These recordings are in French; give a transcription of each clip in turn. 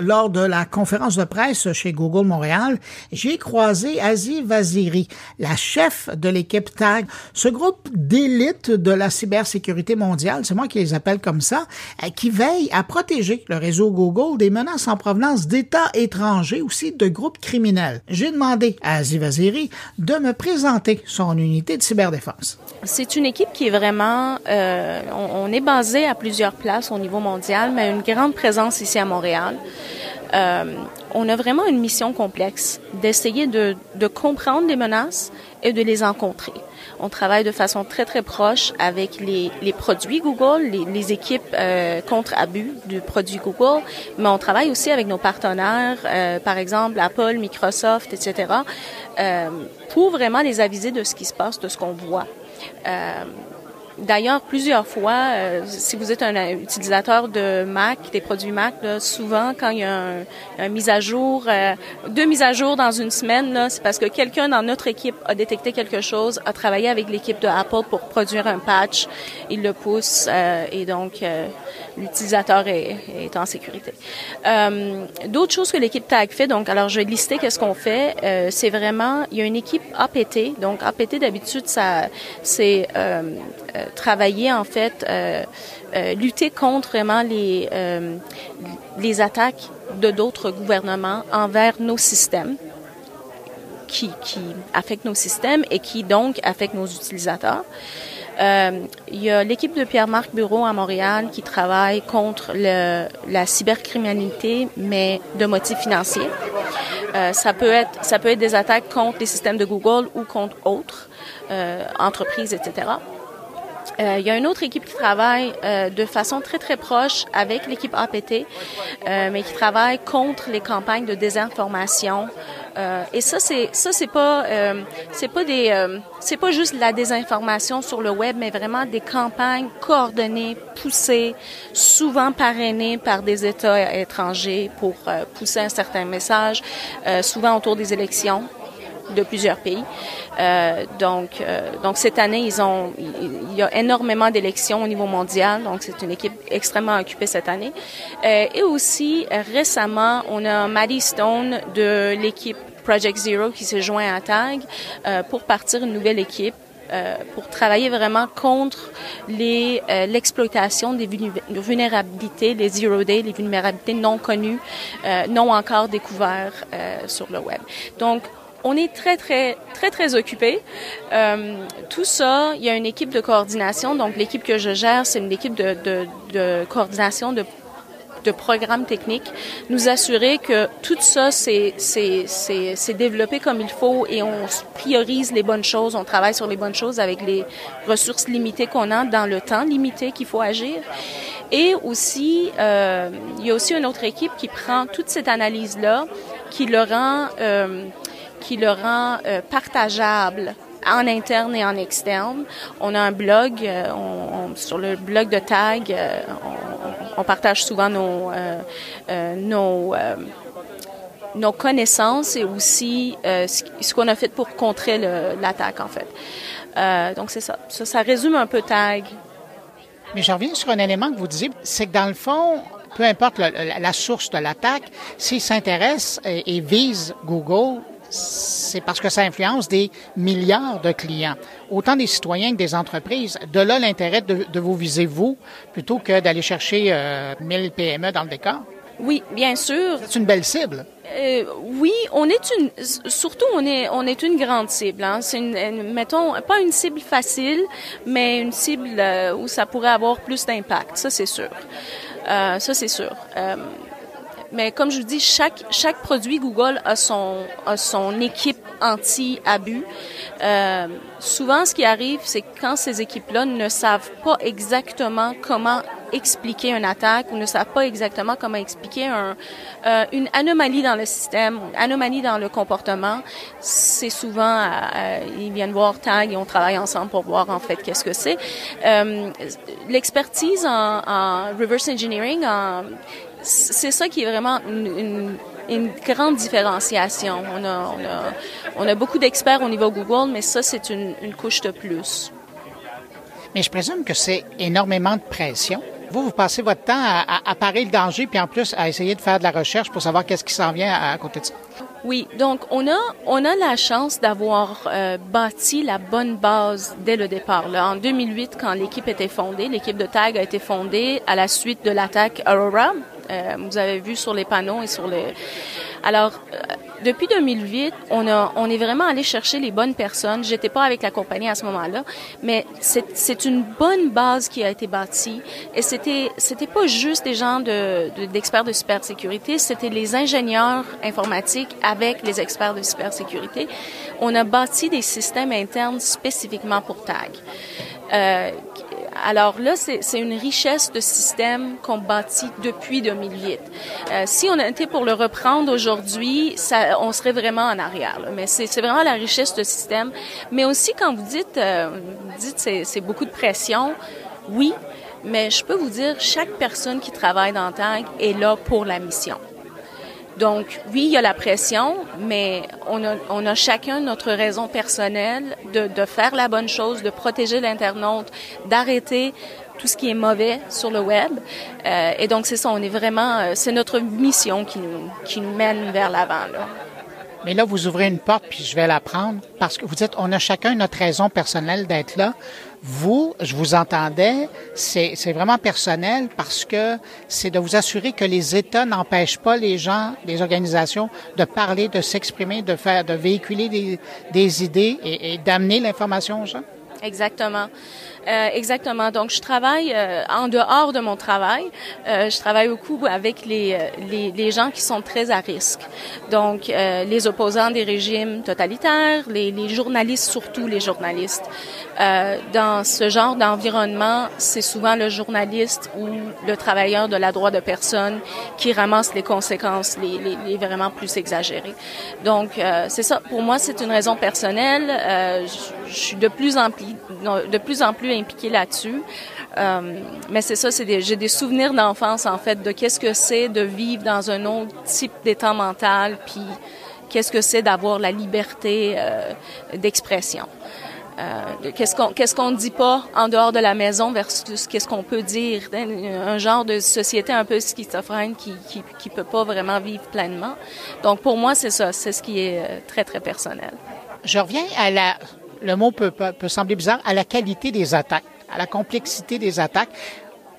Lors de la conférence de presse chez Google Montréal, j'ai croisé Aziz Vaziri, la chef de l'équipe TAG, ce groupe d'élite de la cybersécurité mondiale, c'est moi qui les appelle comme ça, euh, qui veille à protéger le réseau Google des menaces en provenance d'États étrangers, aussi de groupes criminels. J'ai demandé à Aziz Vaziri de me présenter son unité de cyberdéfense. C'est une équipe qui est vraiment, euh, on, on est basé à plusieurs places au niveau mondial, mais une grande présence ici à Montréal. Euh, on a vraiment une mission complexe d'essayer de, comprendre les menaces et de les rencontrer. On travaille de façon très très proche avec les, produits Google, les, équipes euh, contre abus du produit Google, mais on travaille aussi avec nos partenaires, euh, par exemple Apple, Microsoft, etc., pour vraiment les aviser de ce qui se passe, de ce qu'on voit. D'ailleurs, plusieurs fois, euh, si vous êtes un utilisateur de Mac, des produits Mac, souvent quand il y a un, mise à jour, euh, deux mises à jour dans une semaine, c'est parce que quelqu'un dans notre équipe a détecté quelque chose, a travaillé avec l'équipe de Apple pour produire un patch, il le pousse euh, et donc l'utilisateur est, en sécurité. D'autres choses que l'équipe TAG fait, donc alors je vais lister qu'est-ce qu'on fait. c'est vraiment, il y a une équipe APT, donc APT d'habitude ça, c'est travailler en fait, euh, euh, lutter contre vraiment les euh, attaques de d'autres gouvernements envers nos systèmes qui, affectent nos systèmes et qui donc affectent nos utilisateurs. Euh, il y a l'équipe de Pierre-Marc Bureau à Montréal qui travaille contre la cybercriminalité, mais de motifs financiers. Euh, ça peut être des attaques contre les systèmes de Google ou contre autres euh, entreprises, etc. Euh, il y a une autre équipe qui travaille euh, de façon très très proche avec l'équipe APT, euh, mais qui travaille contre les campagnes de désinformation. Euh, et ça c'est ça c'est pas euh, c'est pas des c'est pas juste la désinformation sur le web, mais vraiment des campagnes coordonnées, poussées, souvent parrainées par des États étrangers pour pousser un certain message, souvent autour des élections de plusieurs pays. Euh, donc, euh, donc cette année, ils ont, il y a énormément d'élections au niveau mondial. Donc, c'est une équipe extrêmement occupée cette année. Euh, et aussi, récemment, on a Maddie Stone de l'équipe Project Zero qui s'est joint à TAG euh, pour partir une nouvelle équipe euh, pour travailler vraiment contre les euh, l'exploitation des vulnérabilités, les zero day, les vulnérabilités non connues, euh, non encore découvertes sur le web. Donc on est très, très, très, très occupé. Euh, tout ça, il y a une équipe de coordination. Donc, l'équipe que je gère, c'est une équipe de, coordination de programmes techniques, nous assurer que tout ça c'est développé comme il faut et on priorise les bonnes choses, on travaille sur les bonnes choses avec les ressources limitées qu'on a dans le temps limité qu'il faut agir. Et aussi, euh, il y a aussi une autre équipe qui prend toute cette analyse là, qui le rend euh, qui le rend euh, partageable en interne et en externe. On a un blog, euh, sur le blog de Tag, euh, on, partage souvent nos, nos, connaissances et aussi ce, qu'on a fait pour contrer l'attaque, en fait. donc, c'est ça. ça. Résume un peu Tag. Mais je reviens sur un élément que vous disiez, c'est que dans le fond, peu importe la source de l'attaque, s'il s'intéresse et, et vise Google, c'est parce que ça influence des milliards de clients, autant des citoyens que des entreprises. De là l'intérêt de, de, vous viser vous plutôt que d'aller chercher euh, 1000 PME dans le décor. Oui, bien sûr. C'est une belle cible. Euh, oui, on est une, surtout on est, on est une grande cible. Hein. C'est une, une, mettons, pas une cible facile, mais une cible euh, où ça pourrait avoir plus d'impact. Ça c'est sûr. Euh, ça c'est sûr. Euh, mais comme je vous dis, chaque, chaque produit Google a son, a son équipe anti-abus. Euh, souvent, ce qui arrive, c'est quand ces équipes-là ne savent pas exactement comment expliquer une attaque ou ne savent pas exactement comment expliquer un, euh, une anomalie dans le système, une anomalie dans le comportement, c'est souvent, euh, ils viennent voir TAG et on travaille ensemble pour voir en fait qu'est-ce que c'est. Euh, L'expertise en, en, reverse engineering, en, c'est ça qui est vraiment une, grande différenciation. On a, beaucoup d'experts au niveau Google, mais ça, c'est une, couche de plus. Mais je présume que c'est énormément de pression Vous, vous passez votre temps à, à, parer le danger, puis en plus à essayer de faire de la recherche pour savoir qu'est-ce qui s'en vient à, côté de ça. Oui, donc on a on a la chance d'avoir euh, bâti la bonne base dès le départ. Là. En 2008, quand l'équipe était fondée, l'équipe de TAG a été fondée à la suite de l'attaque Aurora. Euh, vous avez vu sur les panneaux et sur les. Alors, euh, depuis 2008, on, a, on est vraiment allé chercher les bonnes personnes. J'étais pas avec la compagnie à ce moment-là, mais c'est une bonne base qui a été bâtie. Et c'était c'était pas juste des gens de d'experts de, de cybersécurité, c'était les ingénieurs informatiques avec les experts de cybersécurité. On a bâti des systèmes internes spécifiquement pour TAG. Euh, alors là, c'est une richesse de système qu'on bâtit depuis 2008. Euh, si on était pour le reprendre aujourd'hui, on serait vraiment en arrière. Là. Mais c'est vraiment la richesse de système. Mais aussi, quand vous dites, euh, dites c'est beaucoup de pression, oui, mais je peux vous dire, chaque personne qui travaille dans TAG est là pour la mission. Donc, oui, il y a la pression, mais on a, on a chacun notre raison personnelle de, de faire la bonne chose, de protéger l'internaute, d'arrêter tout ce qui est mauvais sur le web. Euh, et donc, c'est ça, on est vraiment, euh, c'est notre mission qui nous, qui nous mène vers l'avant. Mais là, vous ouvrez une porte, puis je vais la prendre, parce que vous dites, on a chacun notre raison personnelle d'être là. Vous, je vous entendais, c'est vraiment personnel parce que c'est de vous assurer que les États n'empêchent pas les gens, les organisations, de parler, de s'exprimer, de faire, de véhiculer des, des idées et, et d'amener l'information aux gens. Exactement. Euh, exactement. Donc, je travaille euh, en dehors de mon travail. Euh, je travaille beaucoup avec les, les, les, gens qui sont très à risque. Donc, les opposants des régimes totalitaires, les, les journalistes, surtout les journalistes. dans ce genre d'environnement, c'est souvent le journaliste ou le travailleur de la droit de personne qui ramasse les conséquences les, les, les vraiment plus exagérées. Donc, c'est ça. Pour moi, c'est une raison personnelle. Je, je suis de plus en plus, impliquée là-dessus. Euh, mais c'est ça, j'ai des souvenirs d'enfance en fait de qu'est-ce que c'est de vivre dans un autre type d'état mental, puis qu'est-ce que c'est d'avoir la liberté euh, d'expression. Euh, qu'est-ce qu'on qu'est-ce qu'on dit pas en dehors de la maison versus qu'est-ce qu'on peut dire? Un genre de société un peu schizophrène qui qui qui peut pas vraiment vivre pleinement donc pour moi c'est ça c'est ce qui est très très personnel je reviens à la le mot peut, peut, sembler bizarre, à la qualité des attaques, à la complexité des attaques.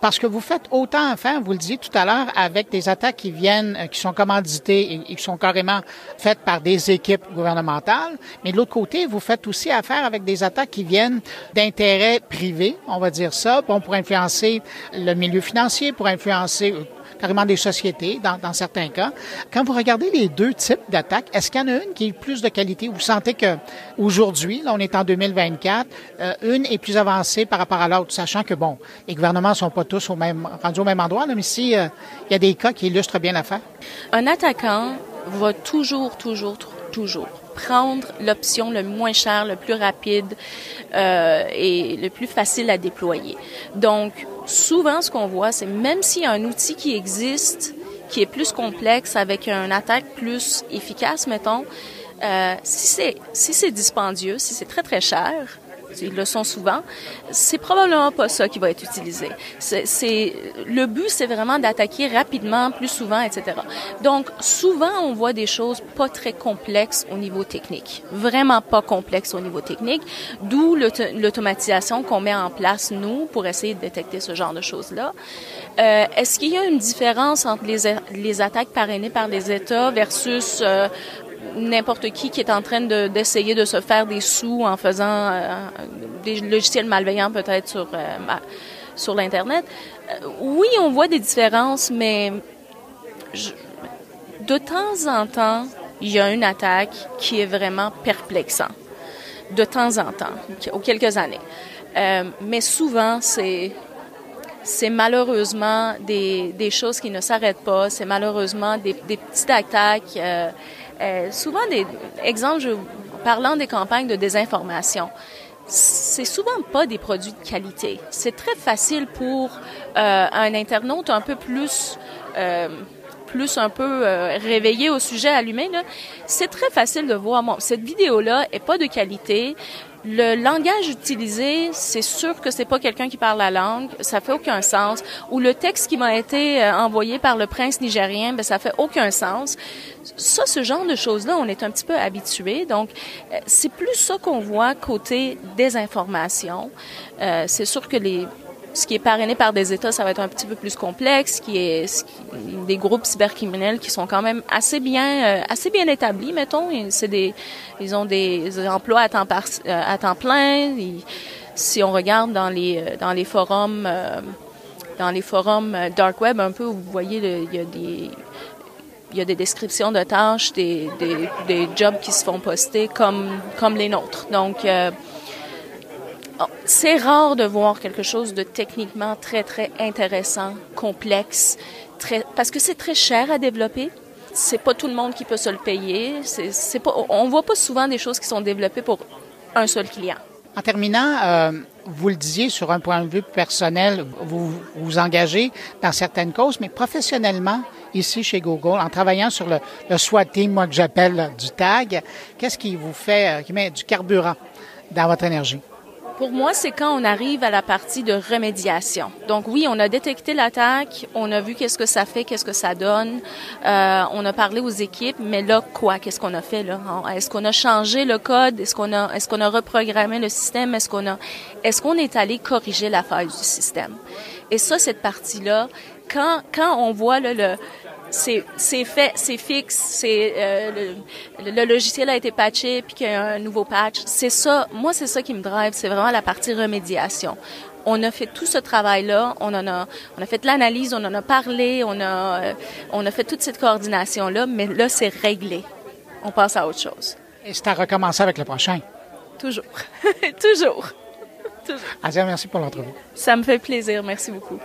Parce que vous faites autant affaire, vous le disiez tout à l'heure, avec des attaques qui viennent, euh, qui sont commanditées et, qui sont carrément faites par des équipes gouvernementales. Mais de l'autre côté, vous faites aussi affaire avec des attaques qui viennent d'intérêts privés, on va dire ça, pour influencer le milieu financier, pour influencer euh, carrément des sociétés dans, certains cas. Quand vous regardez les deux types d'attaques, est-ce qu'il y en a une qui est plus de qualité? Vous sentez que aujourd'hui, là, on est en 2024, euh, une est plus avancée par rapport à l'autre, sachant que bon, les gouvernements sont pas tous au même rendus au même endroit, là, mais si euh, il y a des cas qui illustrent bien l'affaire. Un attaquant va toujours, toujours, toujours prendre l'option le moins cher, le plus rapide euh, et le plus facile à déployer. Donc, souvent, ce qu'on voit, c'est même s'il y a un outil qui existe, qui est plus complexe, avec une attaque plus efficace, mettons, euh, si c'est si c'est dispendieux, si c'est très très cher, ils le sont souvent, c'est probablement pas ça qui va être utilisé. C'est le but, c'est vraiment d'attaquer rapidement, plus souvent, etc. Donc souvent, on voit des choses pas très complexes au niveau technique, vraiment pas complexes au niveau technique, d'où l'automatisation qu'on met en place nous pour essayer de détecter ce genre de choses là. Euh, Est-ce qu'il y a une différence entre les, attaques parrainées par les États versus euh, n'importe qui qui est en train d'essayer de, se faire des sous en faisant euh, des logiciels malveillants peut-être sur, euh, sur l'Internet. Euh, oui, on voit des différences, mais de temps en temps, il y a une attaque qui est vraiment perplexante. De temps en temps, ou quelques années. mais souvent, c'est c'est malheureusement des, des choses qui ne s'arrêtent pas. C'est malheureusement des, petites attaques souvent, des exemples, parlant des campagnes de désinformation, c'est souvent pas des produits de qualité. C'est très facile pour euh, un internaute un peu plus euh, plus un peu euh, réveillé au sujet allumé. C'est très facile de voir. Bon, cette vidéo-là est pas de qualité. Le langage utilisé, c'est sûr que c'est pas quelqu'un qui parle la langue, ça fait aucun sens. Ou le texte qui m'a été euh, envoyé par le prince nigérien, ben ça fait aucun sens. Ça, ce genre de choses-là, on est un petit peu habitué. Donc, euh, c'est plus ça qu'on voit côté désinformation. Euh, c'est sûr que les ce qui est parrainé par des États, ça va être un petit peu plus complexe, ce qui est des groupes cybercriminels qui sont quand même assez bien euh, assez bien établis, mettons. Ils ont des emplois à temps euh, plein. si on regarde dans les forums euh, dans les forums dark web un peu, vous voyez il y a des descriptions de tâches, des, jobs qui se font poster comme comme les nôtres. Donc c'est rare de voir quelque chose de techniquement très, très intéressant, complexe, parce que c'est très cher à développer. C'est pas tout le monde qui peut se le payer. On voit pas souvent des choses qui sont développées pour un seul client. En terminant, euh, vous le disiez sur un point de vue personnel, vous vous engagez dans certaines causes, mais professionnellement, ici chez Google, en travaillant sur le, le SWAT team, moi que j'appelle du tag, qu'est-ce qui vous fait, euh, qui met du carburant dans votre énergie? Pour moi, c'est quand on arrive à la partie de remédiation. Donc oui, on a détecté l'attaque, on a vu qu'est-ce que ça fait, qu'est-ce que ça donne, euh, on a parlé aux équipes, mais là quoi? Qu'est-ce qu'on a fait là? Est-ce qu'on a changé le code? Est-ce qu'on a est-ce qu'on a reprogrammé le système? Est-ce qu'on a est-ce qu'on est allé corriger la faille du système? Et ça, cette partie-là, quand quand on voit là, le c'est fait, c'est fixe, c'est euh, le, le, logiciel a été patché puis qu'il y a un nouveau patch. C'est ça, moi c'est ça qui me drive, c'est vraiment la partie remédiation. On a fait tout ce travail-là, on en a, on a fait l'analyse, on en a parlé, on a, euh, on a fait toute cette coordination-là, mais là c'est réglé. On passe à autre chose. Et c'est à recommencer avec le prochain. Toujours, toujours. toujours. Asia, merci pour l'entrevue. Ça me fait plaisir, merci beaucoup.